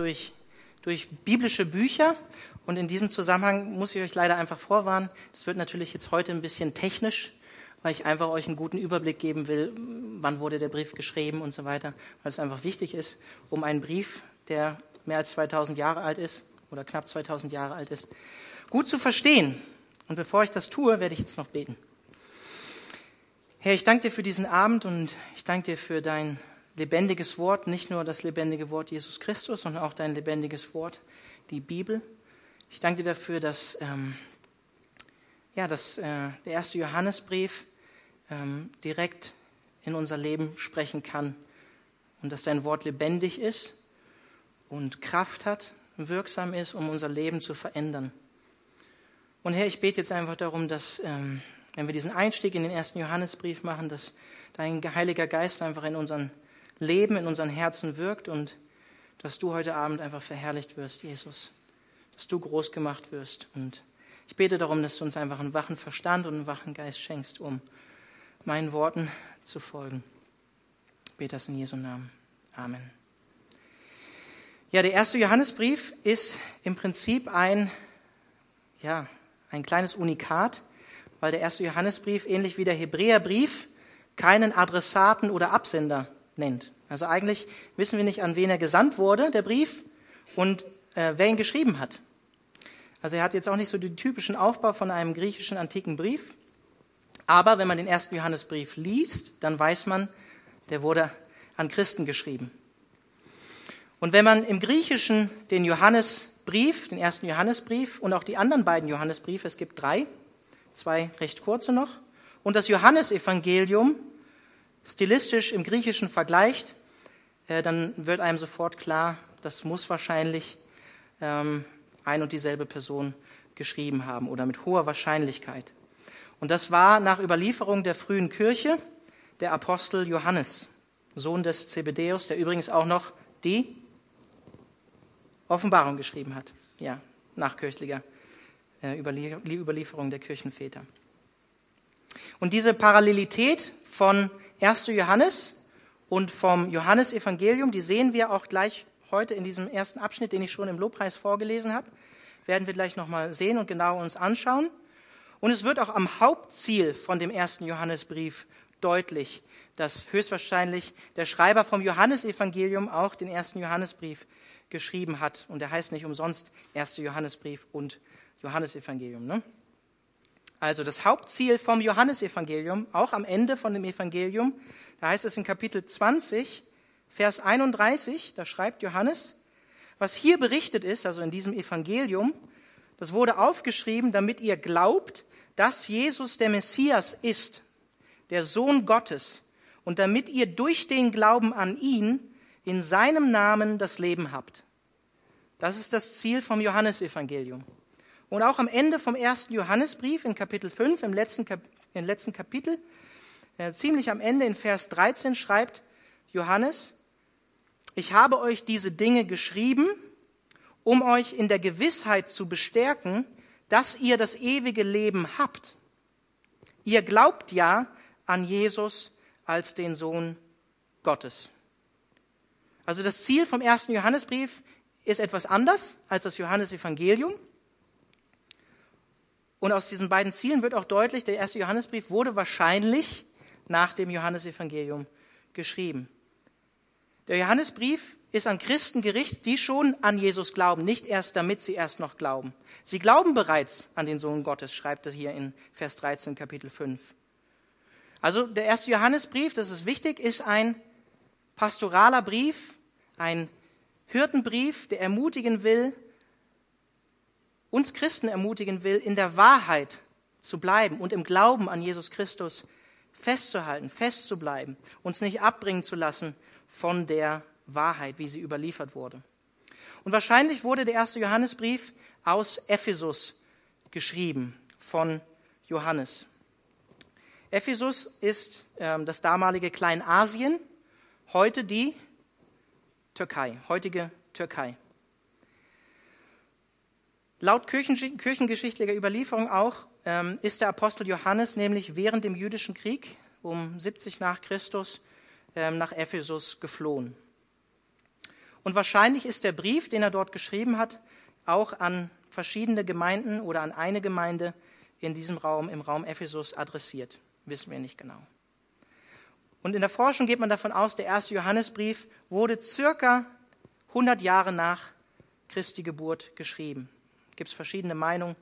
durch, durch biblische Bücher. Und in diesem Zusammenhang muss ich euch leider einfach vorwarnen, das wird natürlich jetzt heute ein bisschen technisch, weil ich einfach euch einen guten Überblick geben will, wann wurde der Brief geschrieben und so weiter, weil es einfach wichtig ist, um einen Brief, der mehr als 2000 Jahre alt ist oder knapp 2000 Jahre alt ist, gut zu verstehen. Und bevor ich das tue, werde ich jetzt noch beten. Herr, ich danke dir für diesen Abend und ich danke dir für dein lebendiges Wort, nicht nur das lebendige Wort Jesus Christus, sondern auch dein lebendiges Wort, die Bibel. Ich danke dir dafür, dass, ähm, ja, dass äh, der erste Johannesbrief ähm, direkt in unser Leben sprechen kann und dass dein Wort lebendig ist und Kraft hat, wirksam ist, um unser Leben zu verändern. Und Herr, ich bete jetzt einfach darum, dass, ähm, wenn wir diesen Einstieg in den ersten Johannesbrief machen, dass dein Heiliger Geist einfach in unseren Leben in unseren Herzen wirkt und dass du heute Abend einfach verherrlicht wirst, Jesus. Dass du groß gemacht wirst. Und ich bete darum, dass du uns einfach einen wachen Verstand und einen wachen Geist schenkst, um meinen Worten zu folgen. Ich bete das in Jesu Namen. Amen. Ja, der erste Johannesbrief ist im Prinzip ein, ja, ein kleines Unikat, weil der erste Johannesbrief, ähnlich wie der Hebräerbrief, keinen Adressaten oder Absender nennt. Also eigentlich wissen wir nicht, an wen er gesandt wurde, der Brief, und äh, wer ihn geschrieben hat. Also er hat jetzt auch nicht so den typischen Aufbau von einem griechischen antiken Brief. Aber wenn man den ersten Johannesbrief liest, dann weiß man, der wurde an Christen geschrieben. Und wenn man im Griechischen den Johannesbrief, den ersten Johannesbrief und auch die anderen beiden Johannesbriefe, es gibt drei, zwei recht kurze noch, und das Johannesevangelium stilistisch im Griechischen vergleicht, äh, dann wird einem sofort klar, das muss wahrscheinlich ähm, ein und dieselbe Person geschrieben haben oder mit hoher Wahrscheinlichkeit. Und das war nach Überlieferung der frühen Kirche der Apostel Johannes, Sohn des Zebedeus, der übrigens auch noch die Offenbarung geschrieben hat. Ja, nach kirchlicher äh, Überlieferung der Kirchenväter. Und diese Parallelität von 1. Johannes und vom Johannesevangelium, die sehen wir auch gleich heute in diesem ersten Abschnitt, den ich schon im Lobpreis vorgelesen habe, werden wir gleich nochmal sehen und genau uns anschauen. Und es wird auch am Hauptziel von dem ersten Johannesbrief deutlich, dass höchstwahrscheinlich der Schreiber vom Johannesevangelium auch den ersten Johannesbrief geschrieben hat. Und er heißt nicht umsonst erster Johannesbrief und Johannesevangelium. Ne? Also das Hauptziel vom Johannesevangelium, auch am Ende von dem Evangelium, da heißt es in Kapitel 20, Vers 31, da schreibt Johannes, was hier berichtet ist, also in diesem Evangelium, das wurde aufgeschrieben, damit ihr glaubt, dass Jesus der Messias ist, der Sohn Gottes, und damit ihr durch den Glauben an ihn in seinem Namen das Leben habt. Das ist das Ziel vom Johannesevangelium. Und auch am Ende vom ersten Johannesbrief in Kapitel 5, im letzten, Kap im letzten Kapitel, äh, ziemlich am Ende in Vers 13 schreibt Johannes, ich habe euch diese Dinge geschrieben, um euch in der Gewissheit zu bestärken, dass ihr das ewige Leben habt. Ihr glaubt ja an Jesus als den Sohn Gottes. Also das Ziel vom ersten Johannesbrief ist etwas anders als das Johannesevangelium. Und aus diesen beiden Zielen wird auch deutlich, der erste Johannesbrief wurde wahrscheinlich nach dem Johannesevangelium geschrieben. Der Johannesbrief ist an Christen gerichtet, die schon an Jesus glauben, nicht erst damit sie erst noch glauben. Sie glauben bereits an den Sohn Gottes, schreibt er hier in Vers 13, Kapitel 5. Also der erste Johannesbrief, das ist wichtig, ist ein pastoraler Brief, ein Hirtenbrief, der ermutigen will, uns Christen ermutigen will, in der Wahrheit zu bleiben und im Glauben an Jesus Christus festzuhalten, festzubleiben, uns nicht abbringen zu lassen von der Wahrheit, wie sie überliefert wurde. Und wahrscheinlich wurde der erste Johannesbrief aus Ephesus geschrieben von Johannes. Ephesus ist äh, das damalige Kleinasien, heute die Türkei, heutige Türkei. Laut kirchengeschichtlicher Überlieferung auch ähm, ist der Apostel Johannes nämlich während dem jüdischen Krieg um 70 nach Christus ähm, nach Ephesus geflohen. Und wahrscheinlich ist der Brief, den er dort geschrieben hat, auch an verschiedene Gemeinden oder an eine Gemeinde in diesem Raum, im Raum Ephesus, adressiert. Wissen wir nicht genau. Und in der Forschung geht man davon aus, der erste Johannesbrief wurde circa 100 Jahre nach Christi Geburt geschrieben. Gibt es verschiedene Meinungen.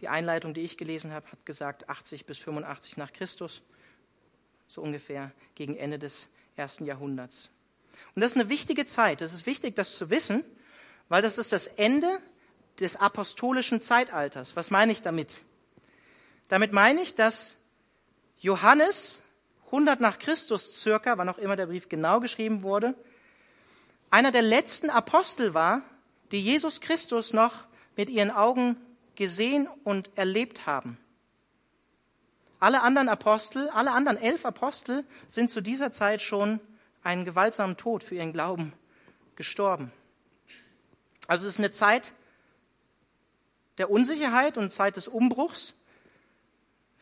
Die Einleitung, die ich gelesen habe, hat gesagt 80 bis 85 nach Christus, so ungefähr gegen Ende des ersten Jahrhunderts. Und das ist eine wichtige Zeit. Es ist wichtig, das zu wissen, weil das ist das Ende des apostolischen Zeitalters. Was meine ich damit? Damit meine ich, dass Johannes 100 nach Christus circa, wann auch immer der Brief genau geschrieben wurde, einer der letzten Apostel war, die Jesus Christus noch mit ihren Augen gesehen und erlebt haben. Alle anderen Apostel, alle anderen elf Apostel sind zu dieser Zeit schon einen gewaltsamen Tod für ihren Glauben gestorben. Also es ist eine Zeit der Unsicherheit und Zeit des Umbruchs,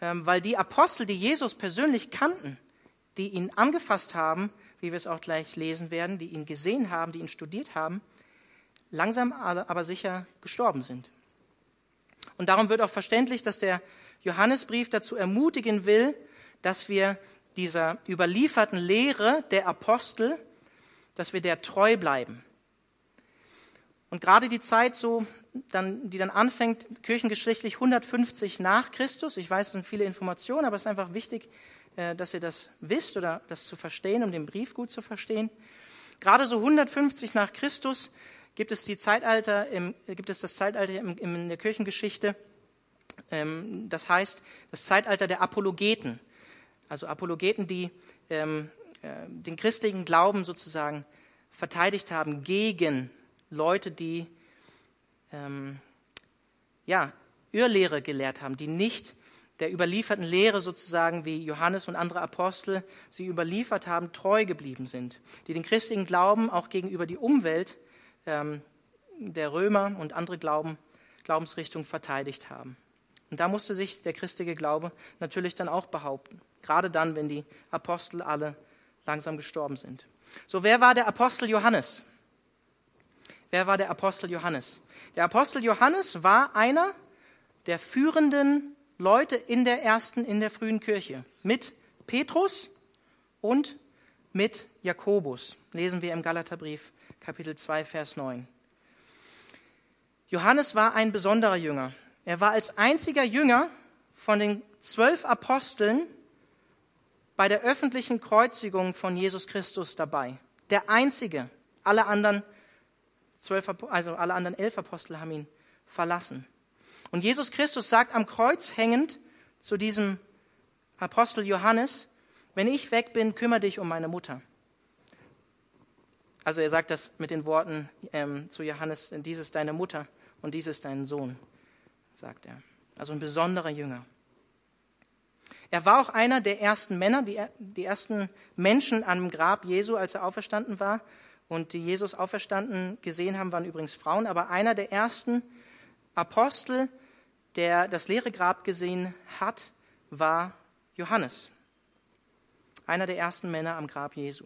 ähm, weil die Apostel, die Jesus persönlich kannten, die ihn angefasst haben, wie wir es auch gleich lesen werden, die ihn gesehen haben, die ihn studiert haben, langsam aber sicher gestorben sind. Und darum wird auch verständlich, dass der Johannesbrief dazu ermutigen will, dass wir dieser überlieferten Lehre der Apostel, dass wir der treu bleiben. Und gerade die Zeit so, dann, die dann anfängt, kirchengeschichtlich 150 nach Christus, ich weiß, es sind viele Informationen, aber es ist einfach wichtig, äh, dass ihr das wisst oder das zu verstehen, um den Brief gut zu verstehen. Gerade so 150 nach Christus gibt es, die Zeitalter im, gibt es das Zeitalter im, in der Kirchengeschichte, ähm, das heißt das Zeitalter der Apologeten. Also Apologeten, die ähm, äh, den christlichen Glauben sozusagen verteidigt haben gegen Leute, die ähm, ja, Irrlehre gelehrt haben, die nicht der überlieferten Lehre sozusagen wie Johannes und andere Apostel sie überliefert haben, treu geblieben sind, die den christlichen Glauben auch gegenüber die Umwelt ähm, der Römer und andere Glauben, Glaubensrichtungen verteidigt haben. Und da musste sich der christliche Glaube natürlich dann auch behaupten. Gerade dann, wenn die Apostel alle langsam gestorben sind. So, wer war der Apostel Johannes? Wer war der Apostel Johannes? Der Apostel Johannes war einer der führenden Leute in der ersten, in der frühen Kirche. Mit Petrus und mit Jakobus. Lesen wir im Galaterbrief Kapitel 2, Vers 9. Johannes war ein besonderer Jünger. Er war als einziger Jünger von den zwölf Aposteln bei der öffentlichen Kreuzigung von Jesus Christus dabei. Der einzige. Alle anderen zwölf, also alle anderen elf Apostel haben ihn verlassen. Und Jesus Christus sagt am Kreuz hängend zu diesem Apostel Johannes, wenn ich weg bin, kümmere dich um meine Mutter. Also er sagt das mit den Worten ähm, zu Johannes, dies ist deine Mutter und dies ist dein Sohn, sagt er. Also ein besonderer Jünger. Er war auch einer der ersten Männer, die, die ersten Menschen am Grab Jesu, als er auferstanden war. Und die Jesus auferstanden gesehen haben, waren übrigens Frauen, aber einer der ersten Apostel, der das leere Grab gesehen hat, war Johannes. Einer der ersten Männer am Grab Jesu.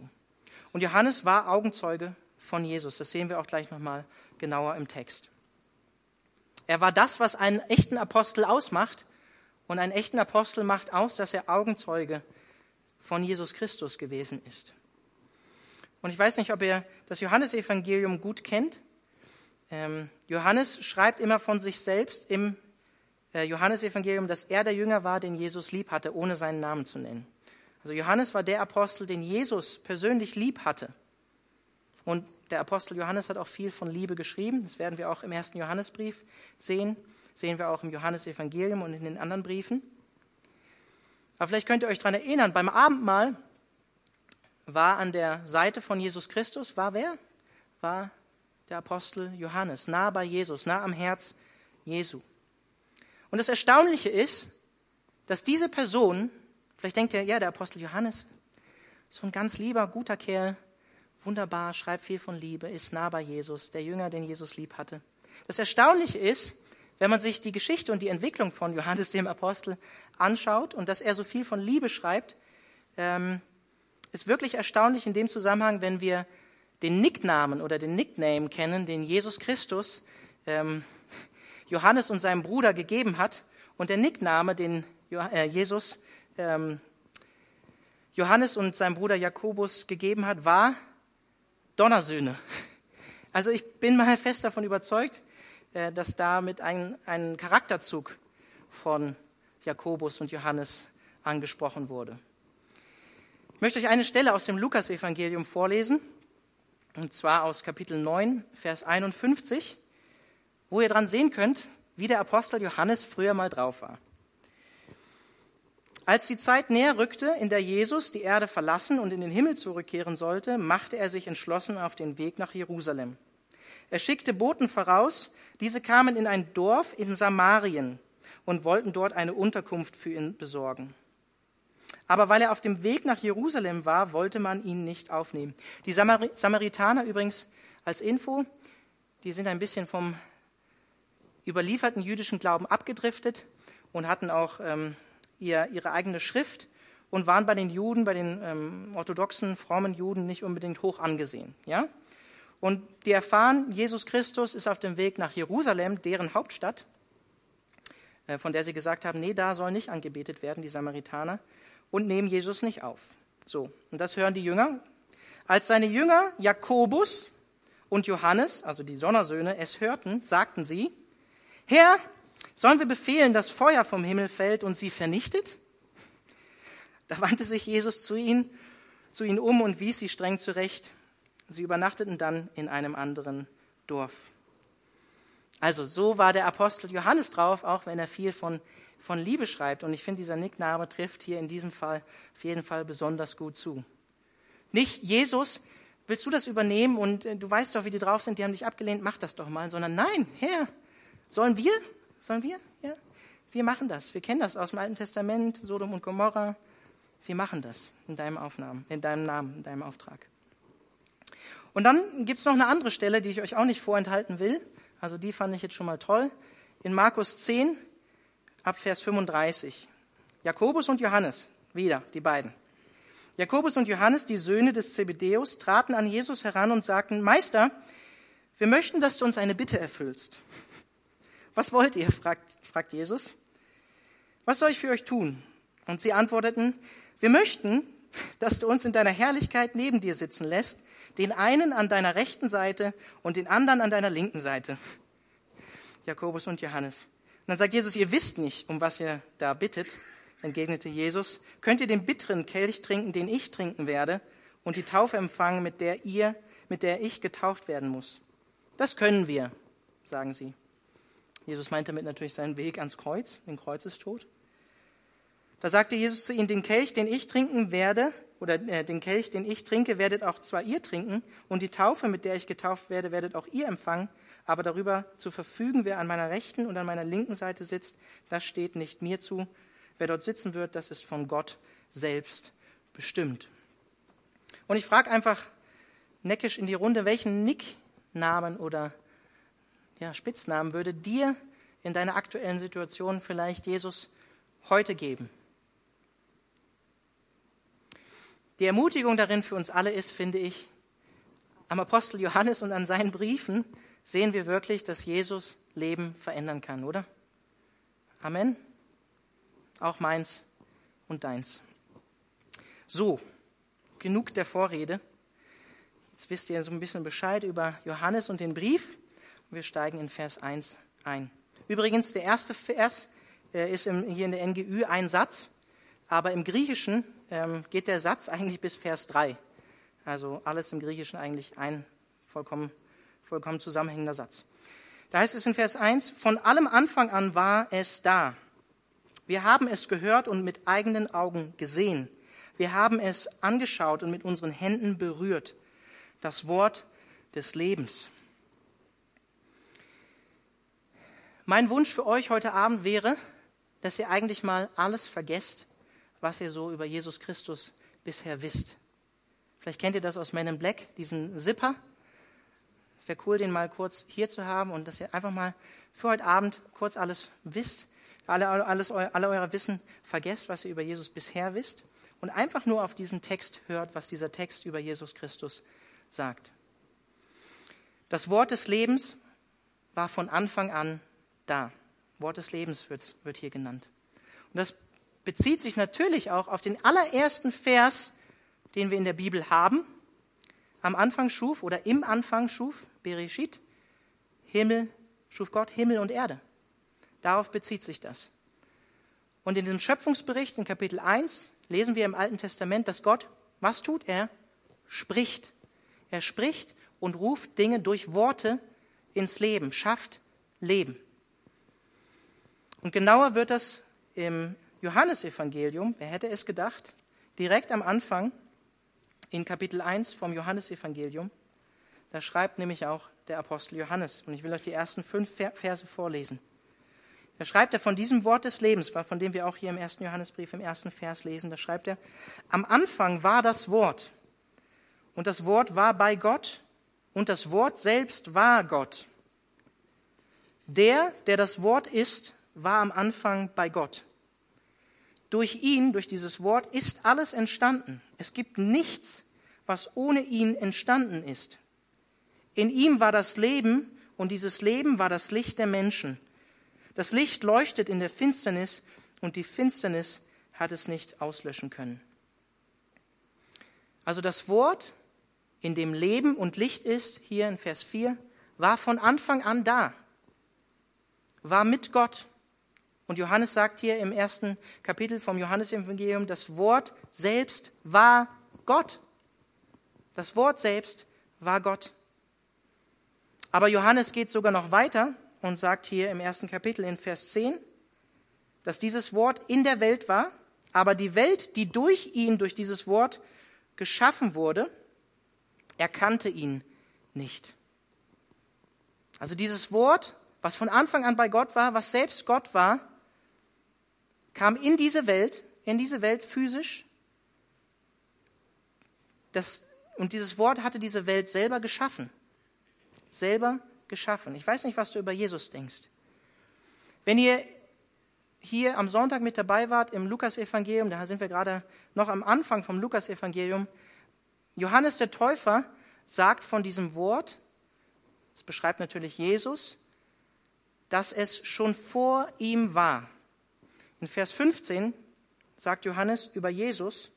Und Johannes war Augenzeuge von Jesus. Das sehen wir auch gleich nochmal genauer im Text. Er war das, was einen echten Apostel ausmacht. Und einen echten Apostel macht aus, dass er Augenzeuge von Jesus Christus gewesen ist. Und ich weiß nicht, ob ihr das Johannesevangelium gut kennt. Ähm, Johannes schreibt immer von sich selbst im äh, Johannesevangelium, dass er der Jünger war, den Jesus lieb hatte, ohne seinen Namen zu nennen. Also Johannes war der Apostel, den Jesus persönlich lieb hatte. Und der Apostel Johannes hat auch viel von Liebe geschrieben. Das werden wir auch im ersten Johannesbrief sehen. Sehen wir auch im Johannesevangelium und in den anderen Briefen. Aber vielleicht könnt ihr euch daran erinnern, beim Abendmahl war an der Seite von Jesus Christus, war wer? War der Apostel Johannes, nah bei Jesus, nah am Herz Jesu. Und das Erstaunliche ist, dass diese Person Vielleicht denkt ihr, ja, der Apostel Johannes, so ein ganz lieber, guter Kerl, wunderbar, schreibt viel von Liebe, ist nah bei Jesus, der Jünger, den Jesus lieb hatte. Das Erstaunliche ist, wenn man sich die Geschichte und die Entwicklung von Johannes dem Apostel anschaut und dass er so viel von Liebe schreibt, ähm, ist wirklich erstaunlich in dem Zusammenhang, wenn wir den Nicknamen oder den Nickname kennen, den Jesus Christus ähm, Johannes und seinem Bruder gegeben hat. Und der Nickname, den äh, Jesus ähm, Johannes und seinem Bruder Jakobus gegeben hat, war Donnersöhne. Also ich bin mal fest davon überzeugt, äh, dass damit ein, ein Charakterzug von Jakobus und Johannes angesprochen wurde. Ich möchte euch eine Stelle aus dem Lukasevangelium vorlesen, und zwar aus Kapitel 9, Vers 51, wo ihr dran sehen könnt, wie der Apostel Johannes früher mal drauf war. Als die Zeit näher rückte, in der Jesus die Erde verlassen und in den Himmel zurückkehren sollte, machte er sich entschlossen auf den Weg nach Jerusalem. Er schickte Boten voraus, diese kamen in ein Dorf in Samarien und wollten dort eine Unterkunft für ihn besorgen. Aber weil er auf dem Weg nach Jerusalem war, wollte man ihn nicht aufnehmen. Die Samar Samaritaner übrigens als Info, die sind ein bisschen vom überlieferten jüdischen Glauben abgedriftet und hatten auch ähm, ihr, ihre eigene Schrift und waren bei den Juden, bei den ähm, orthodoxen, frommen Juden nicht unbedingt hoch angesehen. Ja? Und die erfahren, Jesus Christus ist auf dem Weg nach Jerusalem, deren Hauptstadt, äh, von der sie gesagt haben, nee, da soll nicht angebetet werden, die Samaritaner, und nehmen Jesus nicht auf. So, und das hören die Jünger. Als seine Jünger Jakobus und Johannes, also die Sonnersöhne, es hörten, sagten sie, Herr, sollen wir befehlen, dass Feuer vom Himmel fällt und sie vernichtet? Da wandte sich Jesus zu ihnen, zu ihnen um und wies sie streng zurecht. Sie übernachteten dann in einem anderen Dorf. Also so war der Apostel Johannes drauf, auch wenn er viel von, von Liebe schreibt. Und ich finde, dieser Nickname trifft hier in diesem Fall auf jeden Fall besonders gut zu. Nicht Jesus, willst du das übernehmen und äh, du weißt doch, wie die drauf sind, die haben dich abgelehnt, mach das doch mal, sondern nein, Herr, sollen wir? Sollen wir? Ja? Wir machen das. Wir kennen das aus dem Alten Testament, Sodom und Gomorra. Wir machen das in deinem Aufnahmen, in deinem Namen, in deinem Auftrag. Und dann gibt es noch eine andere Stelle, die ich euch auch nicht vorenthalten will. Also die fand ich jetzt schon mal toll. In Markus 10, ab Vers 35. Jakobus und Johannes, wieder die beiden. Jakobus und Johannes, die Söhne des Zebedeus, traten an Jesus heran und sagten, Meister, wir möchten, dass du uns eine Bitte erfüllst. Was wollt ihr? fragt, fragt Jesus. Was soll ich für euch tun? Und sie antworteten, wir möchten, dass du uns in deiner Herrlichkeit neben dir sitzen lässt, den einen an deiner rechten Seite und den anderen an deiner linken Seite. Jakobus und Johannes. Und dann sagt Jesus, ihr wisst nicht, um was ihr da bittet, entgegnete Jesus. Könnt ihr den bitteren Kelch trinken, den ich trinken werde, und die Taufe empfangen, mit der ihr, mit der ich getauft werden muss? Das können wir, sagen sie. Jesus meint damit natürlich seinen Weg ans Kreuz, den Kreuzestod. Da sagte Jesus zu ihnen, den Kelch, den ich trinken werde, oder äh, den Kelch, den ich trinke, werdet auch zwar ihr trinken, und die Taufe, mit der ich getauft werde, werdet auch ihr empfangen, aber darüber zu verfügen, wer an meiner rechten und an meiner linken Seite sitzt, das steht nicht mir zu. Wer dort sitzen wird, das ist von Gott selbst bestimmt. Und ich frage einfach neckisch in die Runde, welchen Nicknamen oder ja, Spitznamen würde dir in deiner aktuellen Situation vielleicht Jesus heute geben? Die Ermutigung darin für uns alle ist, finde ich, am Apostel Johannes und an seinen Briefen sehen wir wirklich, dass Jesus Leben verändern kann, oder? Amen. Auch meins und deins. So, genug der Vorrede. Jetzt wisst ihr so ein bisschen Bescheid über Johannes und den Brief. Wir steigen in Vers 1 ein. Übrigens, der erste Vers äh, ist hier in der NGÜ ein Satz, aber im Griechischen ähm, geht der Satz eigentlich bis Vers 3. Also alles im Griechischen eigentlich ein vollkommen, vollkommen zusammenhängender Satz. Da heißt es in Vers 1, von allem Anfang an war es da. Wir haben es gehört und mit eigenen Augen gesehen. Wir haben es angeschaut und mit unseren Händen berührt. Das Wort des Lebens. Mein Wunsch für euch heute Abend wäre, dass ihr eigentlich mal alles vergesst, was ihr so über Jesus Christus bisher wisst. Vielleicht kennt ihr das aus Men in Black, diesen Zipper. Es wäre cool, den mal kurz hier zu haben und dass ihr einfach mal für heute Abend kurz alles wisst, alle, alles, alle euer Wissen vergesst, was ihr über Jesus bisher wisst und einfach nur auf diesen Text hört, was dieser Text über Jesus Christus sagt. Das Wort des Lebens war von Anfang an da. Wort des Lebens wird, wird hier genannt. Und das bezieht sich natürlich auch auf den allerersten Vers, den wir in der Bibel haben. Am Anfang schuf oder im Anfang schuf Bereshit, Himmel, schuf Gott Himmel und Erde. Darauf bezieht sich das. Und in diesem Schöpfungsbericht in Kapitel 1 lesen wir im Alten Testament, dass Gott, was tut er? Spricht. Er spricht und ruft Dinge durch Worte ins Leben, schafft Leben. Und genauer wird das im Johannesevangelium, wer hätte es gedacht, direkt am Anfang in Kapitel 1 vom Johannesevangelium. Da schreibt nämlich auch der Apostel Johannes. Und ich will euch die ersten fünf Verse vorlesen. Da schreibt er von diesem Wort des Lebens, von dem wir auch hier im ersten Johannesbrief im ersten Vers lesen, da schreibt er, am Anfang war das Wort und das Wort war bei Gott und das Wort selbst war Gott. Der, der das Wort ist, war am Anfang bei Gott. Durch ihn, durch dieses Wort, ist alles entstanden. Es gibt nichts, was ohne ihn entstanden ist. In ihm war das Leben und dieses Leben war das Licht der Menschen. Das Licht leuchtet in der Finsternis und die Finsternis hat es nicht auslöschen können. Also das Wort, in dem Leben und Licht ist, hier in Vers 4, war von Anfang an da, war mit Gott. Und Johannes sagt hier im ersten Kapitel vom Johannesevangelium, das Wort selbst war Gott. Das Wort selbst war Gott. Aber Johannes geht sogar noch weiter und sagt hier im ersten Kapitel in Vers 10, dass dieses Wort in der Welt war, aber die Welt, die durch ihn, durch dieses Wort geschaffen wurde, erkannte ihn nicht. Also dieses Wort, was von Anfang an bei Gott war, was selbst Gott war, kam in diese Welt, in diese Welt physisch. Das, und dieses Wort hatte diese Welt selber geschaffen. Selber geschaffen. Ich weiß nicht, was du über Jesus denkst. Wenn ihr hier am Sonntag mit dabei wart im Lukasevangelium, da sind wir gerade noch am Anfang vom Lukasevangelium, Johannes der Täufer sagt von diesem Wort, es beschreibt natürlich Jesus, dass es schon vor ihm war. In Vers 15 sagt Johannes über Jesus,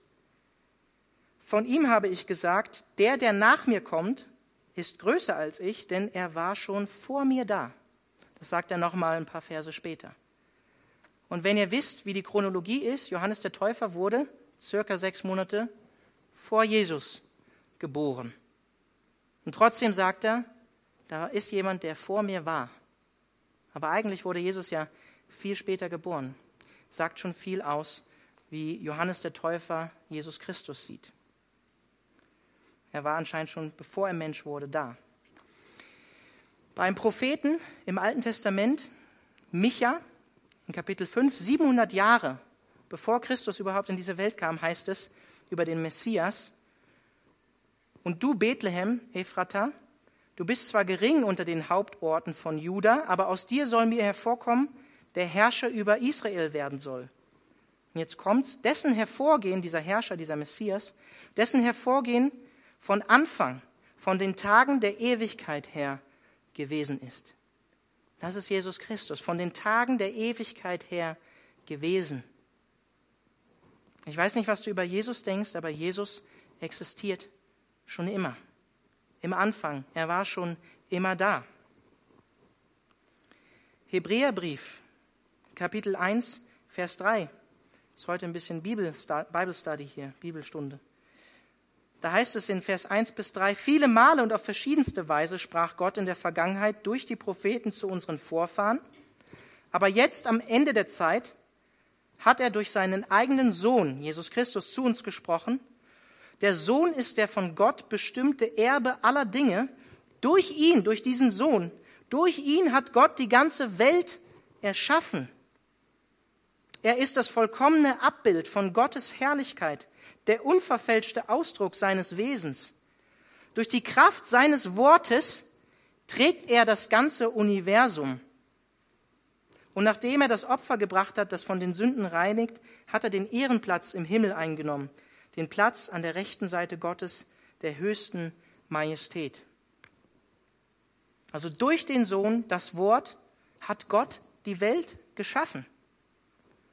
von ihm habe ich gesagt, der, der nach mir kommt, ist größer als ich, denn er war schon vor mir da. Das sagt er nochmal ein paar Verse später. Und wenn ihr wisst, wie die Chronologie ist, Johannes der Täufer wurde circa sechs Monate vor Jesus geboren. Und trotzdem sagt er, da ist jemand, der vor mir war. Aber eigentlich wurde Jesus ja viel später geboren. Sagt schon viel aus, wie Johannes der Täufer Jesus Christus sieht. Er war anscheinend schon, bevor er Mensch wurde, da. Beim Propheten im Alten Testament, Micha, in Kapitel 5, 700 Jahre bevor Christus überhaupt in diese Welt kam, heißt es über den Messias, und du, Bethlehem, Ephrata, du bist zwar gering unter den Hauptorten von Juda, aber aus dir soll mir hervorkommen, der Herrscher über Israel werden soll. Und jetzt kommt's, dessen Hervorgehen, dieser Herrscher, dieser Messias, dessen Hervorgehen von Anfang, von den Tagen der Ewigkeit her gewesen ist. Das ist Jesus Christus, von den Tagen der Ewigkeit her gewesen. Ich weiß nicht, was du über Jesus denkst, aber Jesus existiert schon immer. Im Anfang, er war schon immer da. Hebräerbrief, Kapitel 1, Vers 3. Das ist heute ein bisschen Bible Study hier, Bibelstunde. Da heißt es in Vers 1 bis 3, viele Male und auf verschiedenste Weise sprach Gott in der Vergangenheit durch die Propheten zu unseren Vorfahren. Aber jetzt am Ende der Zeit hat er durch seinen eigenen Sohn, Jesus Christus, zu uns gesprochen. Der Sohn ist der von Gott bestimmte Erbe aller Dinge. Durch ihn, durch diesen Sohn, durch ihn hat Gott die ganze Welt erschaffen. Er ist das vollkommene Abbild von Gottes Herrlichkeit der unverfälschte Ausdruck seines Wesens. Durch die Kraft seines Wortes trägt er das ganze Universum. Und nachdem er das Opfer gebracht hat, das von den Sünden reinigt, hat er den Ehrenplatz im Himmel eingenommen, den Platz an der rechten Seite Gottes, der höchsten Majestät. Also durch den Sohn, das Wort, hat Gott die Welt geschaffen.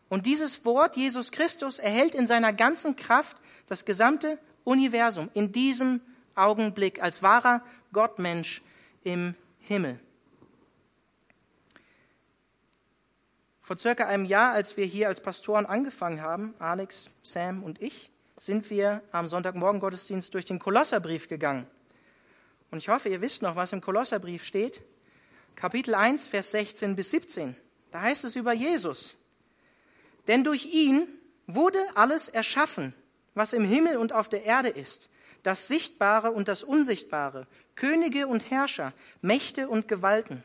Und dieses Wort, Jesus Christus, erhält in seiner ganzen Kraft das gesamte Universum in diesem Augenblick als wahrer Gottmensch im Himmel. Vor circa einem Jahr, als wir hier als Pastoren angefangen haben, Alex, Sam und ich, sind wir am Sonntagmorgen Gottesdienst durch den Kolosserbrief gegangen. Und ich hoffe, ihr wisst noch, was im Kolosserbrief steht. Kapitel 1, Vers 16 bis 17. Da heißt es über Jesus. Denn durch ihn wurde alles erschaffen, was im Himmel und auf der Erde ist, das Sichtbare und das Unsichtbare, Könige und Herrscher, Mächte und Gewalten.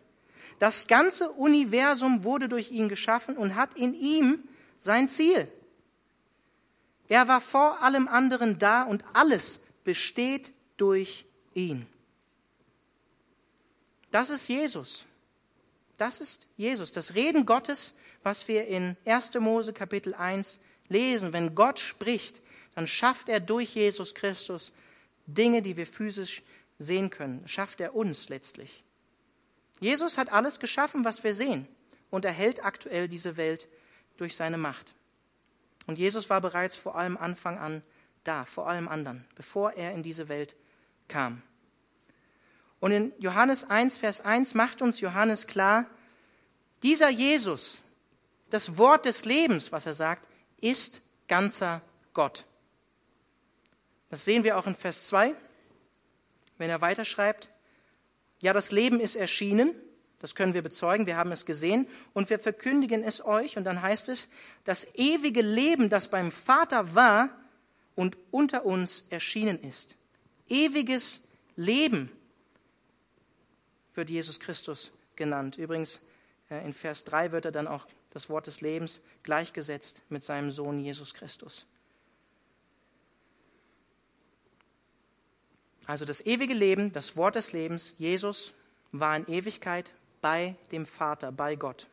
Das ganze Universum wurde durch ihn geschaffen und hat in ihm sein Ziel. Er war vor allem anderen da und alles besteht durch ihn. Das ist Jesus. Das ist Jesus. Das Reden Gottes, was wir in 1. Mose Kapitel 1 lesen. Wenn Gott spricht, dann schafft er durch Jesus Christus Dinge, die wir physisch sehen können. Schafft er uns letztlich. Jesus hat alles geschaffen, was wir sehen und erhält aktuell diese Welt durch seine Macht. Und Jesus war bereits vor allem Anfang an da, vor allem anderen, bevor er in diese Welt kam. Und in Johannes 1, Vers 1 macht uns Johannes klar, dieser Jesus, das Wort des Lebens, was er sagt, ist ganzer Gott. Das sehen wir auch in Vers 2, wenn er weiterschreibt. Ja, das Leben ist erschienen, das können wir bezeugen, wir haben es gesehen und wir verkündigen es euch. Und dann heißt es, das ewige Leben, das beim Vater war und unter uns erschienen ist. Ewiges Leben wird Jesus Christus genannt. Übrigens, äh, in Vers 3 wird er dann auch das Wort des Lebens gleichgesetzt mit seinem Sohn Jesus Christus. Also das ewige Leben, das Wort des Lebens, Jesus war in Ewigkeit bei dem Vater, bei Gott.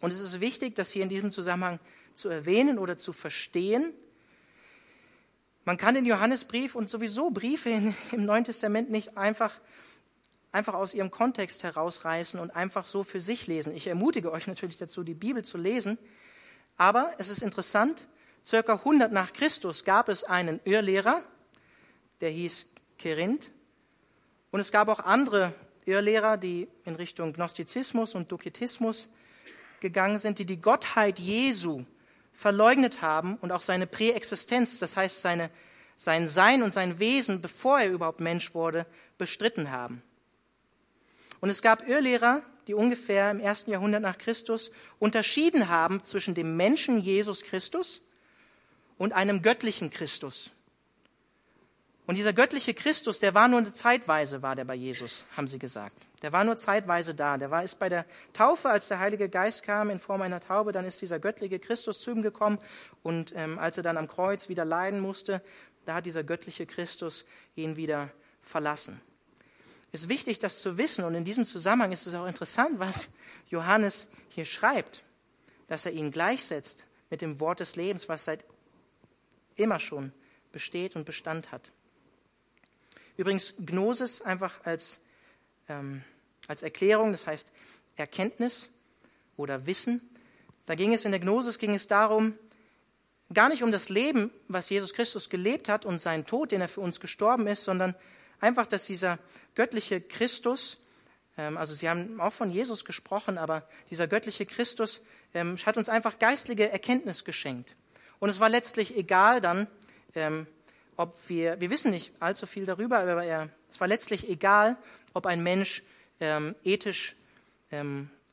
Und es ist wichtig, das hier in diesem Zusammenhang zu erwähnen oder zu verstehen. Man kann den Johannesbrief und sowieso Briefe im Neuen Testament nicht einfach, einfach aus ihrem Kontext herausreißen und einfach so für sich lesen. Ich ermutige euch natürlich dazu, die Bibel zu lesen. Aber es ist interessant, circa 100 nach Christus gab es einen Irrlehrer, der hieß Kerinth. Und es gab auch andere Irrlehrer, die in Richtung Gnostizismus und Doketismus gegangen sind, die die Gottheit Jesu verleugnet haben und auch seine Präexistenz, das heißt seine, sein Sein und sein Wesen, bevor er überhaupt Mensch wurde, bestritten haben. Und es gab Irrlehrer, die ungefähr im ersten Jahrhundert nach Christus unterschieden haben zwischen dem Menschen Jesus Christus und einem göttlichen Christus. Und dieser göttliche Christus, der war nur eine Zeitweise, war der bei Jesus, haben sie gesagt. Der war nur zeitweise da. Der war, ist bei der Taufe, als der Heilige Geist kam in Form einer Taube, dann ist dieser göttliche Christus zu ihm gekommen. Und ähm, als er dann am Kreuz wieder leiden musste, da hat dieser göttliche Christus ihn wieder verlassen. Ist wichtig, das zu wissen. Und in diesem Zusammenhang ist es auch interessant, was Johannes hier schreibt, dass er ihn gleichsetzt mit dem Wort des Lebens, was seit immer schon besteht und Bestand hat. Übrigens, Gnosis einfach als, ähm, als Erklärung, das heißt Erkenntnis oder Wissen. Da ging es in der Gnosis ging es darum, gar nicht um das Leben, was Jesus Christus gelebt hat und seinen Tod, den er für uns gestorben ist, sondern einfach, dass dieser göttliche Christus, ähm, also Sie haben auch von Jesus gesprochen, aber dieser göttliche Christus ähm, hat uns einfach geistliche Erkenntnis geschenkt. Und es war letztlich egal dann, ähm, ob wir, wir wissen nicht allzu viel darüber, aber er, es war letztlich egal, ob ein Mensch ethisch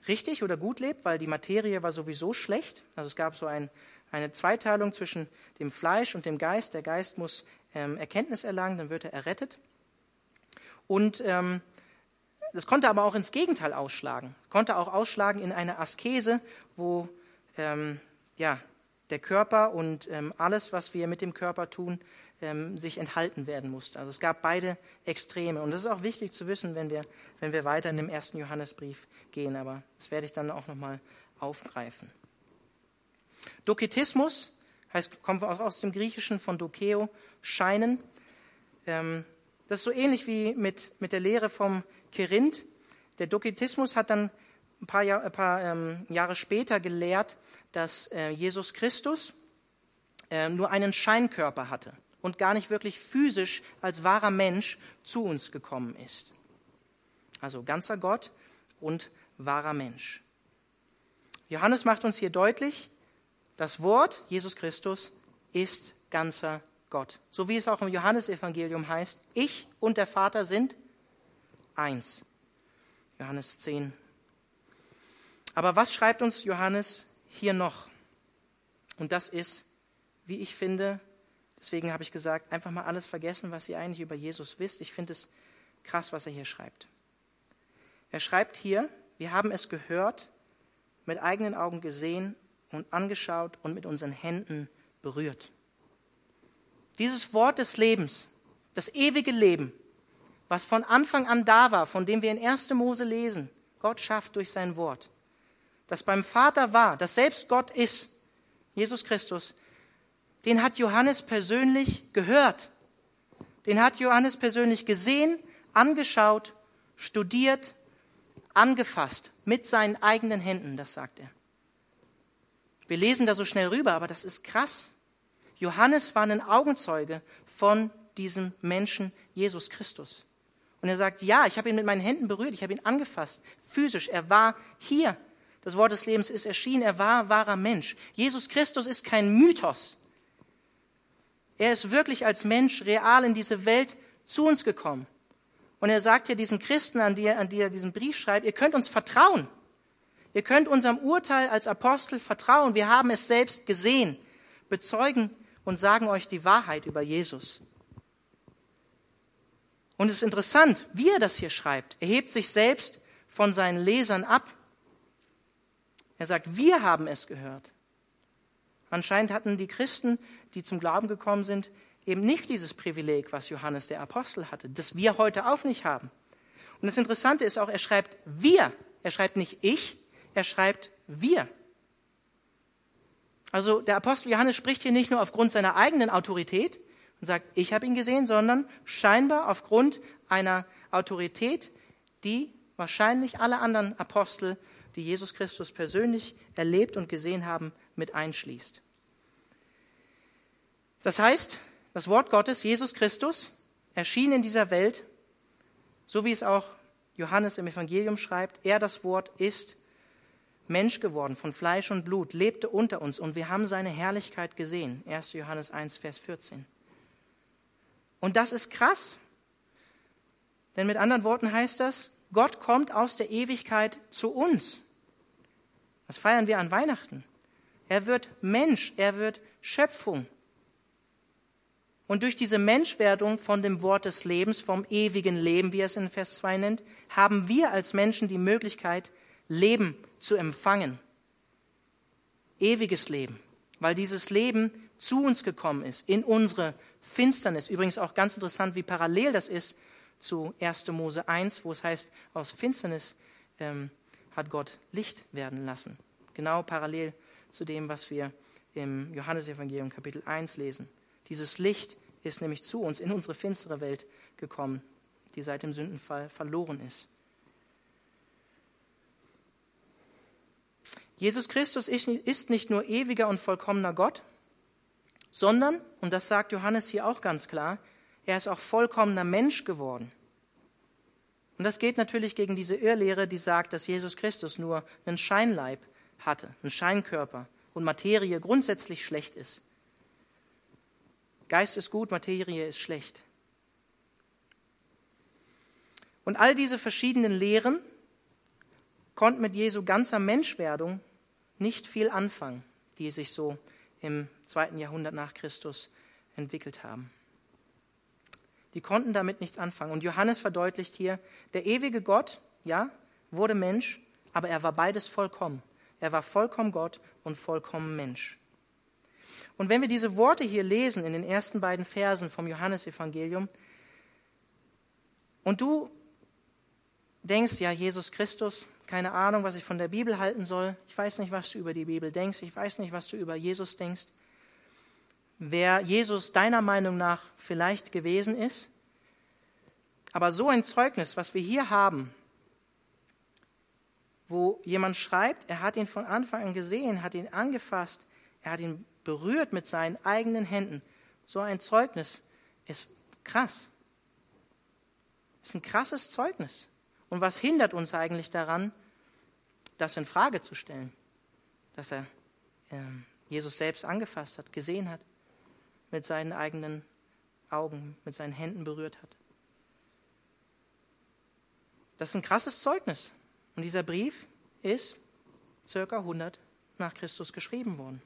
richtig oder gut lebt, weil die Materie war sowieso schlecht. Also es gab so ein, eine Zweiteilung zwischen dem Fleisch und dem Geist. Der Geist muss Erkenntnis erlangen, dann wird er errettet. Und ähm, das konnte aber auch ins Gegenteil ausschlagen. Konnte auch ausschlagen in eine Askese, wo ähm, ja, der Körper und ähm, alles, was wir mit dem Körper tun, ähm, sich enthalten werden musste. Also es gab beide Extreme. Und das ist auch wichtig zu wissen, wenn wir, wenn wir weiter in dem ersten Johannesbrief gehen. Aber das werde ich dann auch nochmal aufgreifen. Doketismus heißt, kommt aus dem Griechischen von Dokeo, scheinen. Ähm, das ist so ähnlich wie mit, mit der Lehre vom Kerinth. Der Doketismus hat dann ein paar, Jahr, ein paar ähm, Jahre später gelehrt, dass äh, Jesus Christus äh, nur einen Scheinkörper hatte und gar nicht wirklich physisch als wahrer Mensch zu uns gekommen ist. Also ganzer Gott und wahrer Mensch. Johannes macht uns hier deutlich, das Wort Jesus Christus ist ganzer Gott. So wie es auch im Johannesevangelium heißt, ich und der Vater sind eins. Johannes 10. Aber was schreibt uns Johannes hier noch? Und das ist, wie ich finde, deswegen habe ich gesagt, einfach mal alles vergessen, was ihr eigentlich über Jesus wisst. Ich finde es krass, was er hier schreibt. Er schreibt hier, wir haben es gehört, mit eigenen Augen gesehen und angeschaut und mit unseren Händen berührt. Dieses Wort des Lebens, das ewige Leben, was von Anfang an da war, von dem wir in 1. Mose lesen, Gott schafft durch sein Wort, das beim Vater war, das selbst Gott ist, Jesus Christus, den hat Johannes persönlich gehört. Den hat Johannes persönlich gesehen, angeschaut, studiert, angefasst, mit seinen eigenen Händen, das sagt er. Wir lesen da so schnell rüber, aber das ist krass. Johannes war ein Augenzeuge von diesem Menschen Jesus Christus. Und er sagt, ja, ich habe ihn mit meinen Händen berührt, ich habe ihn angefasst, physisch, er war hier. Das Wort des Lebens ist erschienen, er war wahrer Mensch. Jesus Christus ist kein Mythos. Er ist wirklich als Mensch real in diese Welt zu uns gekommen. Und er sagt ja diesen Christen, an die, an die er diesen Brief schreibt, ihr könnt uns vertrauen. Ihr könnt unserem Urteil als Apostel vertrauen. Wir haben es selbst gesehen, bezeugen und sagen euch die Wahrheit über Jesus. Und es ist interessant, wie er das hier schreibt. Er hebt sich selbst von seinen Lesern ab. Er sagt, wir haben es gehört. Anscheinend hatten die Christen, die zum Glauben gekommen sind, eben nicht dieses Privileg, was Johannes der Apostel hatte, das wir heute auch nicht haben. Und das Interessante ist auch, er schreibt wir. Er schreibt nicht ich, er schreibt wir. Also der Apostel Johannes spricht hier nicht nur aufgrund seiner eigenen Autorität, und sagt, ich habe ihn gesehen, sondern scheinbar aufgrund einer Autorität, die wahrscheinlich alle anderen Apostel, die Jesus Christus persönlich erlebt und gesehen haben, mit einschließt. Das heißt, das Wort Gottes, Jesus Christus, erschien in dieser Welt, so wie es auch Johannes im Evangelium schreibt, er das Wort ist Mensch geworden von Fleisch und Blut, lebte unter uns und wir haben seine Herrlichkeit gesehen. 1. Johannes 1, Vers 14. Und das ist krass. Denn mit anderen Worten heißt das, Gott kommt aus der Ewigkeit zu uns. Das feiern wir an Weihnachten. Er wird Mensch, er wird Schöpfung. Und durch diese Menschwerdung von dem Wort des Lebens, vom ewigen Leben, wie er es in Vers 2 nennt, haben wir als Menschen die Möglichkeit, Leben zu empfangen. Ewiges Leben, weil dieses Leben zu uns gekommen ist, in unsere Finsternis. Übrigens auch ganz interessant, wie parallel das ist zu 1. Mose 1, wo es heißt, aus Finsternis ähm, hat Gott Licht werden lassen. Genau parallel zu dem, was wir im Johannesevangelium Kapitel 1 lesen. Dieses Licht ist nämlich zu uns in unsere finstere Welt gekommen, die seit dem Sündenfall verloren ist. Jesus Christus ist nicht nur ewiger und vollkommener Gott, sondern, und das sagt Johannes hier auch ganz klar, er ist auch vollkommener Mensch geworden. Und das geht natürlich gegen diese Irrlehre, die sagt, dass Jesus Christus nur einen Scheinleib hatte, einen Scheinkörper und Materie grundsätzlich schlecht ist. Geist ist gut, Materie ist schlecht. Und all diese verschiedenen Lehren konnten mit Jesu ganzer Menschwerdung nicht viel anfangen, die sich so im zweiten Jahrhundert nach Christus entwickelt haben. Die konnten damit nichts anfangen. Und Johannes verdeutlicht hier, der ewige Gott, ja, wurde Mensch, aber er war beides vollkommen. Er war vollkommen Gott und vollkommen Mensch. Und wenn wir diese Worte hier lesen in den ersten beiden Versen vom Johannesevangelium und du denkst, ja, Jesus Christus, keine Ahnung, was ich von der Bibel halten soll. Ich weiß nicht, was du über die Bibel denkst. Ich weiß nicht, was du über Jesus denkst. Wer Jesus deiner Meinung nach vielleicht gewesen ist. Aber so ein Zeugnis, was wir hier haben, wo jemand schreibt, er hat ihn von Anfang an gesehen, hat ihn angefasst, er hat ihn berührt mit seinen eigenen Händen. So ein Zeugnis ist krass. Ist ein krasses Zeugnis. Und was hindert uns eigentlich daran, das in Frage zu stellen, dass er äh, Jesus selbst angefasst hat, gesehen hat, mit seinen eigenen Augen, mit seinen Händen berührt hat? Das ist ein krasses Zeugnis. Und dieser Brief ist circa 100 nach Christus geschrieben worden.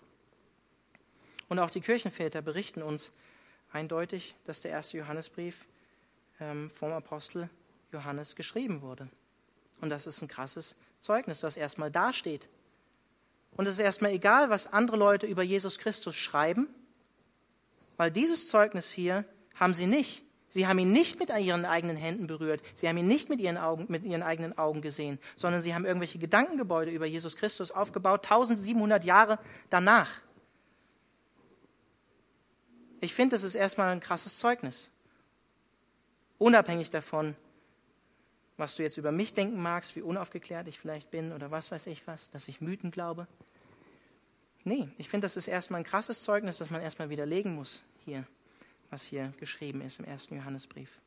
Und auch die Kirchenväter berichten uns eindeutig, dass der erste Johannesbrief ähm, vom Apostel Johannes geschrieben wurde. Und das ist ein krasses Zeugnis, das erstmal dasteht. Und es ist erstmal egal, was andere Leute über Jesus Christus schreiben, weil dieses Zeugnis hier haben sie nicht. Sie haben ihn nicht mit ihren eigenen Händen berührt. Sie haben ihn nicht mit ihren, Augen, mit ihren eigenen Augen gesehen, sondern sie haben irgendwelche Gedankengebäude über Jesus Christus aufgebaut, 1700 Jahre danach. Ich finde, das ist erstmal ein krasses Zeugnis. Unabhängig davon, was du jetzt über mich denken magst, wie unaufgeklärt ich vielleicht bin oder was weiß ich was, dass ich Mythen glaube. Nee, ich finde, das ist erstmal ein krasses Zeugnis, das man erstmal widerlegen muss hier was hier geschrieben ist im ersten Johannesbrief.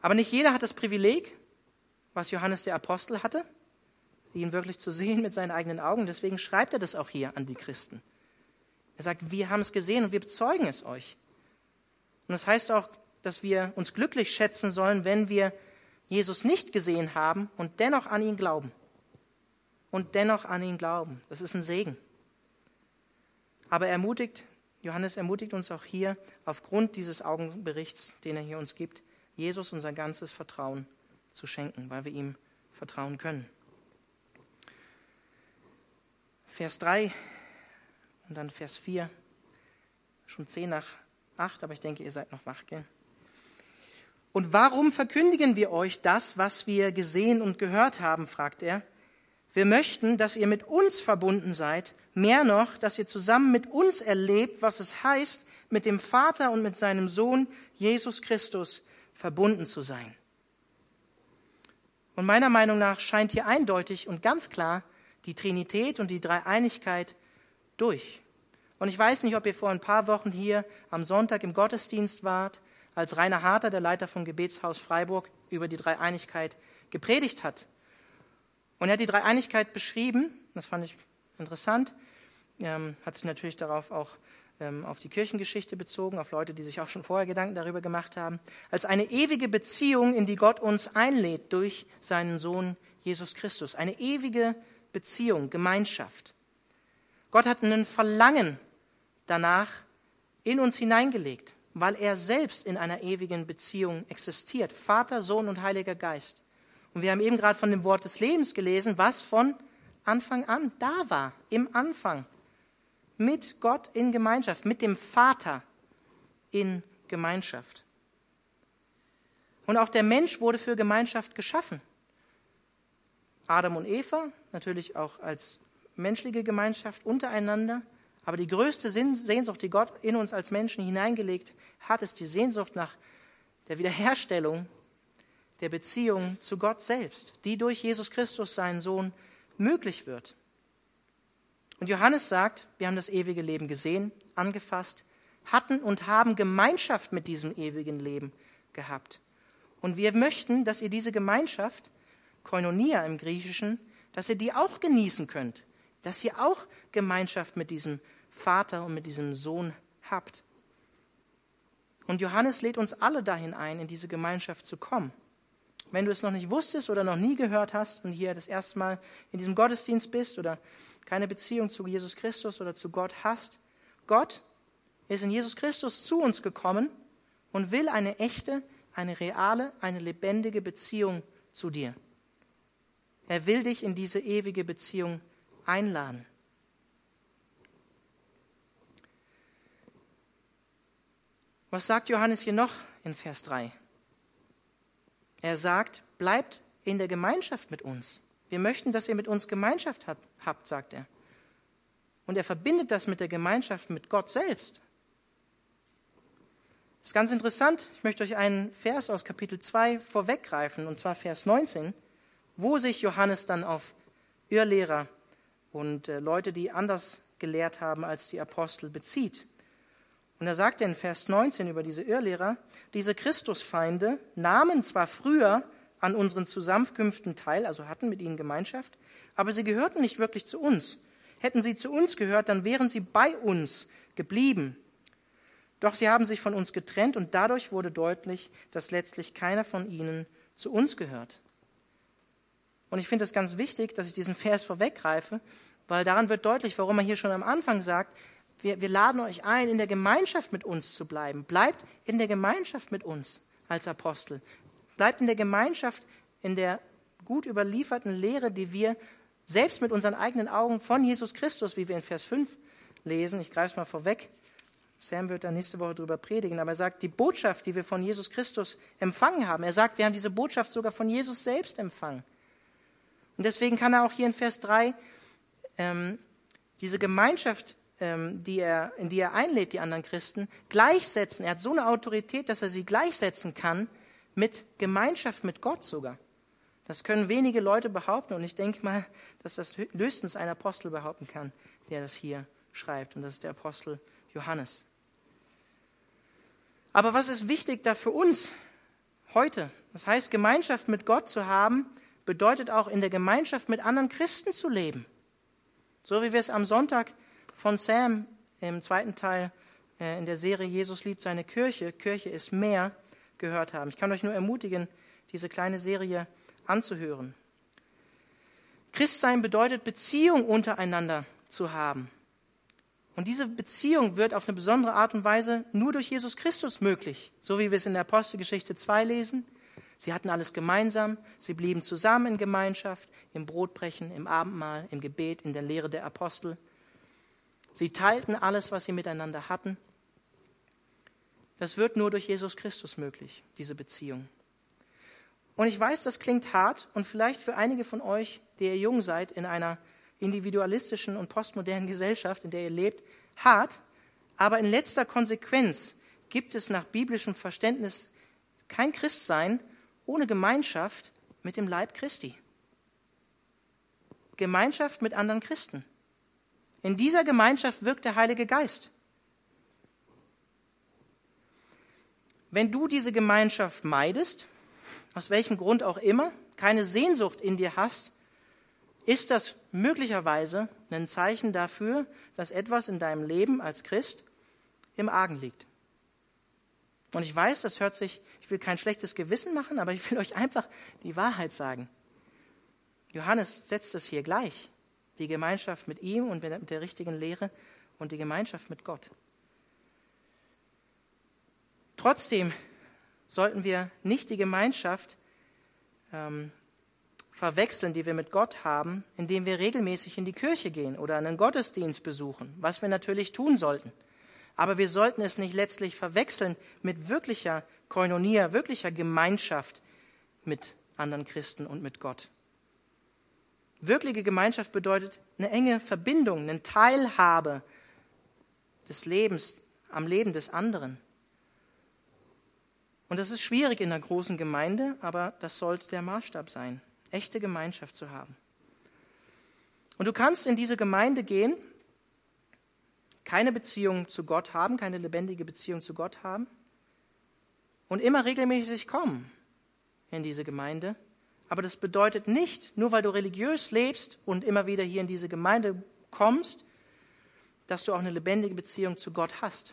Aber nicht jeder hat das Privileg, was Johannes der Apostel hatte, ihn wirklich zu sehen mit seinen eigenen Augen. Deswegen schreibt er das auch hier an die Christen. Er sagt, wir haben es gesehen und wir bezeugen es euch. Und das heißt auch, dass wir uns glücklich schätzen sollen, wenn wir Jesus nicht gesehen haben und dennoch an ihn glauben. Und dennoch an ihn glauben. Das ist ein Segen. Aber er ermutigt Johannes ermutigt uns auch hier, aufgrund dieses Augenberichts, den er hier uns gibt, Jesus unser ganzes Vertrauen zu schenken, weil wir ihm vertrauen können. Vers 3 und dann Vers 4, schon 10 nach 8, aber ich denke, ihr seid noch wach, gell? Und warum verkündigen wir euch das, was wir gesehen und gehört haben, fragt er. Wir möchten, dass ihr mit uns verbunden seid, mehr noch, dass ihr zusammen mit uns erlebt, was es heißt, mit dem Vater und mit seinem Sohn Jesus Christus verbunden zu sein. Und meiner Meinung nach scheint hier eindeutig und ganz klar die Trinität und die Dreieinigkeit durch. Und ich weiß nicht, ob ihr vor ein paar Wochen hier am Sonntag im Gottesdienst wart, als Rainer Harter, der Leiter vom Gebetshaus Freiburg, über die Dreieinigkeit gepredigt hat. Und er hat die Dreieinigkeit beschrieben, das fand ich interessant, ähm, hat sich natürlich darauf auch ähm, auf die Kirchengeschichte bezogen, auf Leute, die sich auch schon vorher Gedanken darüber gemacht haben, als eine ewige Beziehung, in die Gott uns einlädt durch seinen Sohn Jesus Christus. Eine ewige Beziehung, Gemeinschaft. Gott hat einen Verlangen danach in uns hineingelegt, weil er selbst in einer ewigen Beziehung existiert. Vater, Sohn und Heiliger Geist. Und wir haben eben gerade von dem Wort des Lebens gelesen, was von Anfang an da war, im Anfang. Mit Gott in Gemeinschaft, mit dem Vater in Gemeinschaft. Und auch der Mensch wurde für Gemeinschaft geschaffen. Adam und Eva, natürlich auch als menschliche Gemeinschaft untereinander. Aber die größte Sehnsucht, die Gott in uns als Menschen hineingelegt hat, ist die Sehnsucht nach der Wiederherstellung der Beziehung zu Gott selbst, die durch Jesus Christus, seinen Sohn, möglich wird. Und Johannes sagt, wir haben das ewige Leben gesehen, angefasst, hatten und haben Gemeinschaft mit diesem ewigen Leben gehabt. Und wir möchten, dass ihr diese Gemeinschaft, Koinonia im Griechischen, dass ihr die auch genießen könnt, dass ihr auch Gemeinschaft mit diesem Vater und mit diesem Sohn habt. Und Johannes lädt uns alle dahin ein, in diese Gemeinschaft zu kommen. Wenn du es noch nicht wusstest oder noch nie gehört hast und hier das erste Mal in diesem Gottesdienst bist oder keine Beziehung zu Jesus Christus oder zu Gott hast, Gott ist in Jesus Christus zu uns gekommen und will eine echte, eine reale, eine lebendige Beziehung zu dir. Er will dich in diese ewige Beziehung einladen. Was sagt Johannes hier noch in Vers 3? Er sagt, bleibt in der Gemeinschaft mit uns. Wir möchten, dass ihr mit uns Gemeinschaft habt, sagt er. Und er verbindet das mit der Gemeinschaft mit Gott selbst. Das ist ganz interessant. Ich möchte euch einen Vers aus Kapitel 2 vorweggreifen, und zwar Vers 19. wo sich Johannes dann auf Irrlehrer und äh, Leute, die anders gelehrt haben als die Apostel, bezieht. Und er sagt in Vers 19 über diese Irrlehrer, diese Christusfeinde nahmen zwar früher an unseren Zusammenkünften teil, also hatten mit ihnen Gemeinschaft, aber sie gehörten nicht wirklich zu uns. Hätten sie zu uns gehört, dann wären sie bei uns geblieben. Doch sie haben sich von uns getrennt und dadurch wurde deutlich, dass letztlich keiner von ihnen zu uns gehört. Und ich finde es ganz wichtig, dass ich diesen Vers vorweggreife, weil daran wird deutlich, warum er hier schon am Anfang sagt, wir, wir laden euch ein, in der Gemeinschaft mit uns zu bleiben. Bleibt in der Gemeinschaft mit uns als Apostel. Bleibt in der Gemeinschaft, in der gut überlieferten Lehre, die wir selbst mit unseren eigenen Augen von Jesus Christus, wie wir in Vers 5 lesen, ich greife es mal vorweg, Sam wird da nächste Woche darüber predigen, aber er sagt, die Botschaft, die wir von Jesus Christus empfangen haben, er sagt, wir haben diese Botschaft sogar von Jesus selbst empfangen. Und deswegen kann er auch hier in Vers 3 ähm, diese Gemeinschaft, die er, in die er einlädt, die anderen Christen, gleichsetzen. Er hat so eine Autorität, dass er sie gleichsetzen kann mit Gemeinschaft mit Gott sogar. Das können wenige Leute behaupten und ich denke mal, dass das höchstens ein Apostel behaupten kann, der das hier schreibt. Und das ist der Apostel Johannes. Aber was ist wichtig da für uns heute? Das heißt, Gemeinschaft mit Gott zu haben, bedeutet auch in der Gemeinschaft mit anderen Christen zu leben. So wie wir es am Sonntag von Sam im zweiten Teil äh, in der Serie Jesus liebt seine Kirche, Kirche ist mehr, gehört haben. Ich kann euch nur ermutigen, diese kleine Serie anzuhören. Christsein bedeutet Beziehung untereinander zu haben. Und diese Beziehung wird auf eine besondere Art und Weise nur durch Jesus Christus möglich, so wie wir es in der Apostelgeschichte 2 lesen. Sie hatten alles gemeinsam, sie blieben zusammen in Gemeinschaft, im Brotbrechen, im Abendmahl, im Gebet, in der Lehre der Apostel. Sie teilten alles, was sie miteinander hatten. Das wird nur durch Jesus Christus möglich, diese Beziehung. Und ich weiß, das klingt hart und vielleicht für einige von euch, die ihr jung seid, in einer individualistischen und postmodernen Gesellschaft, in der ihr lebt, hart, aber in letzter Konsequenz gibt es nach biblischem Verständnis kein Christsein ohne Gemeinschaft mit dem Leib Christi. Gemeinschaft mit anderen Christen. In dieser Gemeinschaft wirkt der Heilige Geist. Wenn du diese Gemeinschaft meidest, aus welchem Grund auch immer, keine Sehnsucht in dir hast, ist das möglicherweise ein Zeichen dafür, dass etwas in deinem Leben als Christ im Argen liegt. Und ich weiß, das hört sich, ich will kein schlechtes Gewissen machen, aber ich will euch einfach die Wahrheit sagen. Johannes setzt es hier gleich. Die Gemeinschaft mit ihm und mit der richtigen Lehre und die Gemeinschaft mit Gott. Trotzdem sollten wir nicht die Gemeinschaft ähm, verwechseln, die wir mit Gott haben, indem wir regelmäßig in die Kirche gehen oder einen Gottesdienst besuchen, was wir natürlich tun sollten. Aber wir sollten es nicht letztlich verwechseln mit wirklicher Koinonia, wirklicher Gemeinschaft mit anderen Christen und mit Gott. Wirkliche Gemeinschaft bedeutet eine enge Verbindung, eine Teilhabe des Lebens am Leben des anderen. Und das ist schwierig in einer großen Gemeinde, aber das sollte der Maßstab sein, echte Gemeinschaft zu haben. Und du kannst in diese Gemeinde gehen keine Beziehung zu Gott haben, keine lebendige Beziehung zu Gott haben und immer regelmäßig kommen in diese Gemeinde. Aber das bedeutet nicht, nur weil du religiös lebst und immer wieder hier in diese Gemeinde kommst, dass du auch eine lebendige Beziehung zu Gott hast.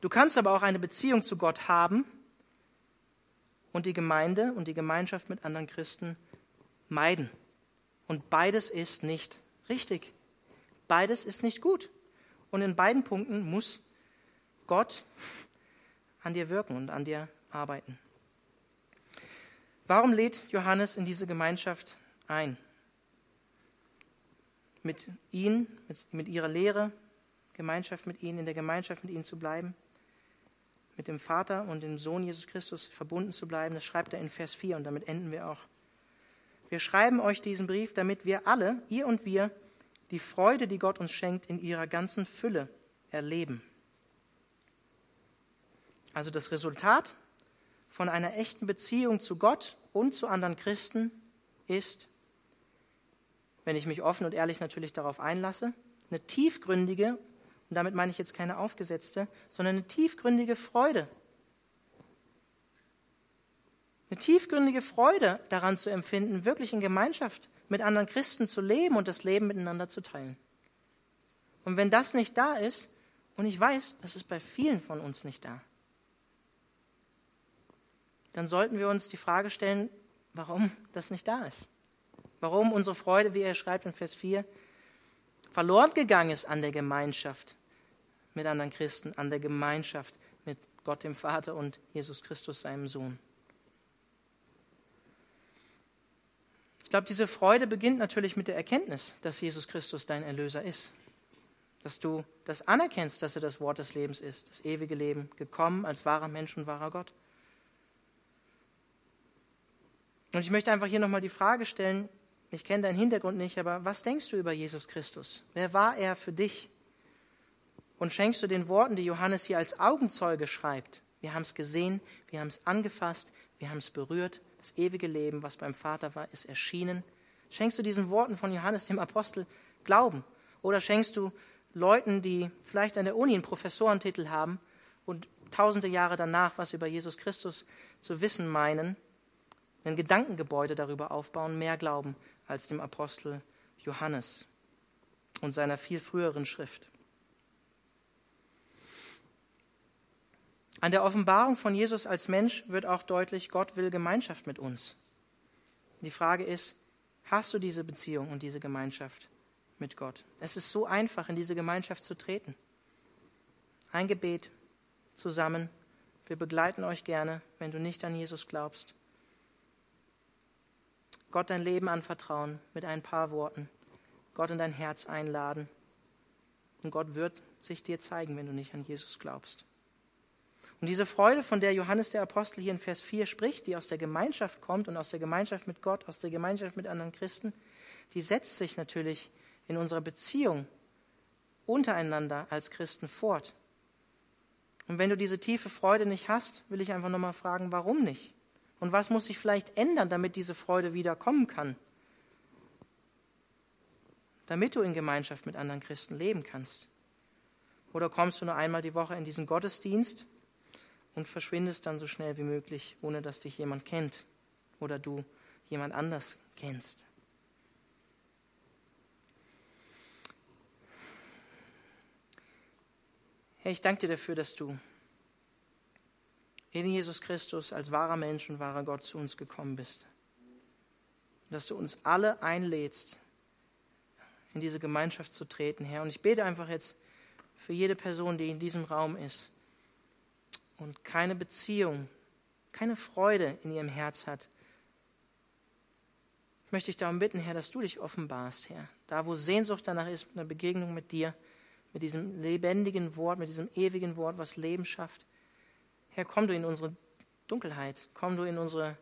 Du kannst aber auch eine Beziehung zu Gott haben und die Gemeinde und die Gemeinschaft mit anderen Christen meiden. Und beides ist nicht richtig. Beides ist nicht gut. Und in beiden Punkten muss Gott an dir wirken und an dir arbeiten. Warum lädt Johannes in diese Gemeinschaft ein? Mit ihnen, mit, mit ihrer Lehre, Gemeinschaft mit ihnen, in der Gemeinschaft mit ihnen zu bleiben, mit dem Vater und dem Sohn Jesus Christus verbunden zu bleiben. Das schreibt er in Vers 4 und damit enden wir auch. Wir schreiben euch diesen Brief, damit wir alle, ihr und wir, die Freude, die Gott uns schenkt, in ihrer ganzen Fülle erleben. Also das Resultat von einer echten Beziehung zu Gott und zu anderen Christen ist, wenn ich mich offen und ehrlich natürlich darauf einlasse, eine tiefgründige, und damit meine ich jetzt keine aufgesetzte, sondern eine tiefgründige Freude. Eine tiefgründige Freude daran zu empfinden, wirklich in Gemeinschaft mit anderen Christen zu leben und das Leben miteinander zu teilen. Und wenn das nicht da ist, und ich weiß, das ist bei vielen von uns nicht da, dann sollten wir uns die Frage stellen, warum das nicht da ist. Warum unsere Freude, wie er schreibt in Vers 4, verloren gegangen ist an der Gemeinschaft mit anderen Christen, an der Gemeinschaft mit Gott dem Vater und Jesus Christus, seinem Sohn. Ich glaube, diese Freude beginnt natürlich mit der Erkenntnis, dass Jesus Christus dein Erlöser ist dass du das anerkennst, dass er das Wort des Lebens ist, das ewige Leben, gekommen als wahrer Mensch und wahrer Gott. Und ich möchte einfach hier nochmal die Frage stellen, ich kenne deinen Hintergrund nicht, aber was denkst du über Jesus Christus? Wer war er für dich? Und schenkst du den Worten, die Johannes hier als Augenzeuge schreibt, wir haben es gesehen, wir haben es angefasst, wir haben es berührt, das ewige Leben, was beim Vater war, ist erschienen. Schenkst du diesen Worten von Johannes dem Apostel Glauben? Oder schenkst du Leuten, die vielleicht an der Uni einen Professorentitel haben und tausende Jahre danach was über Jesus Christus zu wissen meinen, ein Gedankengebäude darüber aufbauen, mehr glauben als dem Apostel Johannes und seiner viel früheren Schrift. An der Offenbarung von Jesus als Mensch wird auch deutlich, Gott will Gemeinschaft mit uns. Die Frage ist, hast du diese Beziehung und diese Gemeinschaft? mit Gott. Es ist so einfach, in diese Gemeinschaft zu treten. Ein Gebet zusammen. Wir begleiten euch gerne, wenn du nicht an Jesus glaubst. Gott dein Leben anvertrauen mit ein paar Worten. Gott in dein Herz einladen. Und Gott wird sich dir zeigen, wenn du nicht an Jesus glaubst. Und diese Freude, von der Johannes der Apostel hier in Vers 4 spricht, die aus der Gemeinschaft kommt und aus der Gemeinschaft mit Gott, aus der Gemeinschaft mit anderen Christen, die setzt sich natürlich in unserer Beziehung untereinander als Christen fort. Und wenn du diese tiefe Freude nicht hast, will ich einfach nochmal fragen, warum nicht? Und was muss sich vielleicht ändern, damit diese Freude wieder kommen kann? Damit du in Gemeinschaft mit anderen Christen leben kannst. Oder kommst du nur einmal die Woche in diesen Gottesdienst und verschwindest dann so schnell wie möglich, ohne dass dich jemand kennt oder du jemand anders kennst? Herr, ich danke dir dafür, dass du in Jesus Christus als wahrer Mensch und wahrer Gott zu uns gekommen bist. Dass du uns alle einlädst, in diese Gemeinschaft zu treten, Herr. Und ich bete einfach jetzt für jede Person, die in diesem Raum ist und keine Beziehung, keine Freude in ihrem Herz hat. Ich möchte dich darum bitten, Herr, dass du dich offenbarst, Herr. Da, wo Sehnsucht danach ist, eine Begegnung mit dir mit diesem lebendigen Wort, mit diesem ewigen Wort, was Leben schafft. Herr, komm du in unsere Dunkelheit, komm du in unsere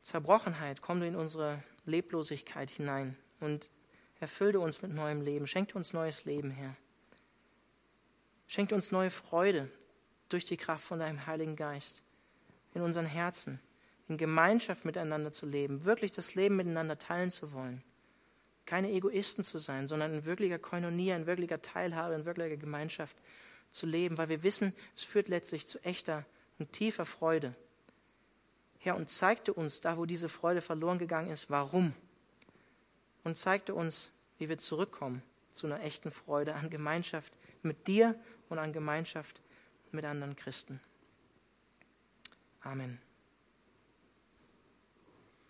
Zerbrochenheit, komm du in unsere Leblosigkeit hinein und erfülle uns mit neuem Leben. Schenk uns neues Leben, Herr. Schenk uns neue Freude durch die Kraft von deinem Heiligen Geist in unseren Herzen, in Gemeinschaft miteinander zu leben, wirklich das Leben miteinander teilen zu wollen keine Egoisten zu sein, sondern in wirklicher Koinonia, in wirklicher Teilhabe, in wirklicher Gemeinschaft zu leben, weil wir wissen, es führt letztlich zu echter und tiefer Freude. Herr, und zeigte uns da, wo diese Freude verloren gegangen ist, warum. Und zeigte uns, wie wir zurückkommen zu einer echten Freude an Gemeinschaft mit dir und an Gemeinschaft mit anderen Christen. Amen.